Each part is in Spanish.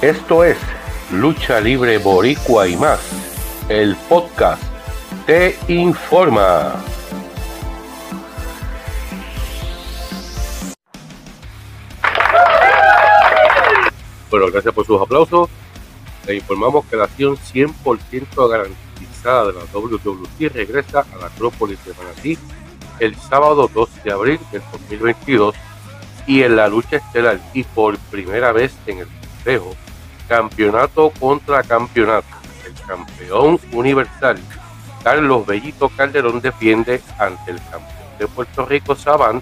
Esto es Lucha Libre Boricua y más. El podcast te informa. Bueno, gracias por sus aplausos. Le informamos que la acción 100% garantizada de la WWE regresa a la Acrópolis de Manatí el sábado 2 de abril del 2022 y en la lucha estelar y por primera vez en el consejo, campeonato contra campeonato. El campeón universal Carlos Bellito Calderón defiende ante el campeón de Puerto Rico Saban,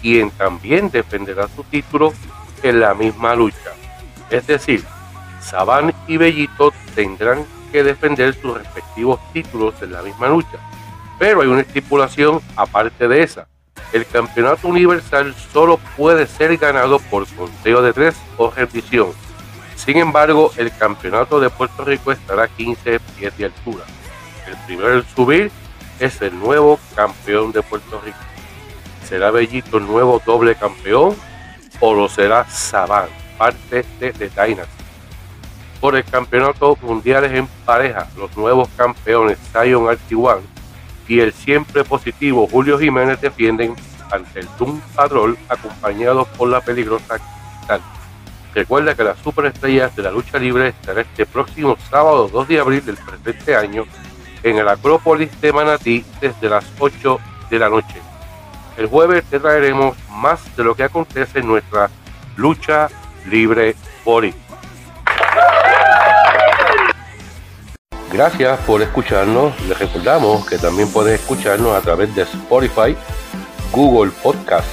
quien también defenderá su título en la misma lucha. Es decir, Saban y Bellito tendrán que defender sus respectivos títulos en la misma lucha. Pero hay una estipulación aparte de esa. El campeonato universal solo puede ser ganado por conteo de tres o repetición. Sin embargo, el campeonato de Puerto Rico estará a 15 pies de altura. El primero en subir es el nuevo campeón de Puerto Rico. ¿Será Bellito el nuevo doble campeón o lo será Saban, parte de The Dynasty? Por el campeonato mundial en pareja, los nuevos campeones Zion Artiwan y el siempre positivo Julio Jiménez defienden ante el Doom Patrol acompañados por la peligrosa. Recuerda que las superestrellas de la lucha libre estará este próximo sábado 2 de abril del presente año en el Acrópolis de Manatí desde las 8 de la noche. El jueves te traeremos más de lo que acontece en nuestra lucha libre Bori. Gracias por escucharnos. Les recordamos que también pueden escucharnos a través de Spotify, Google Podcast,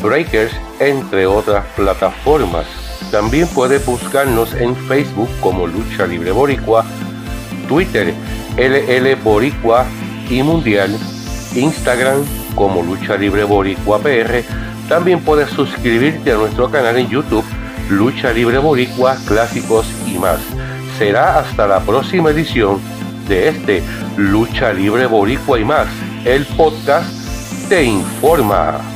Breakers, entre otras plataformas. También puedes buscarnos en Facebook como Lucha Libre Boricua, Twitter LL Boricua y Mundial, Instagram como Lucha Libre Boricua PR. También puedes suscribirte a nuestro canal en YouTube, Lucha Libre Boricua, Clásicos y más. Será hasta la próxima edición de este Lucha Libre Boricua y más. El podcast te informa.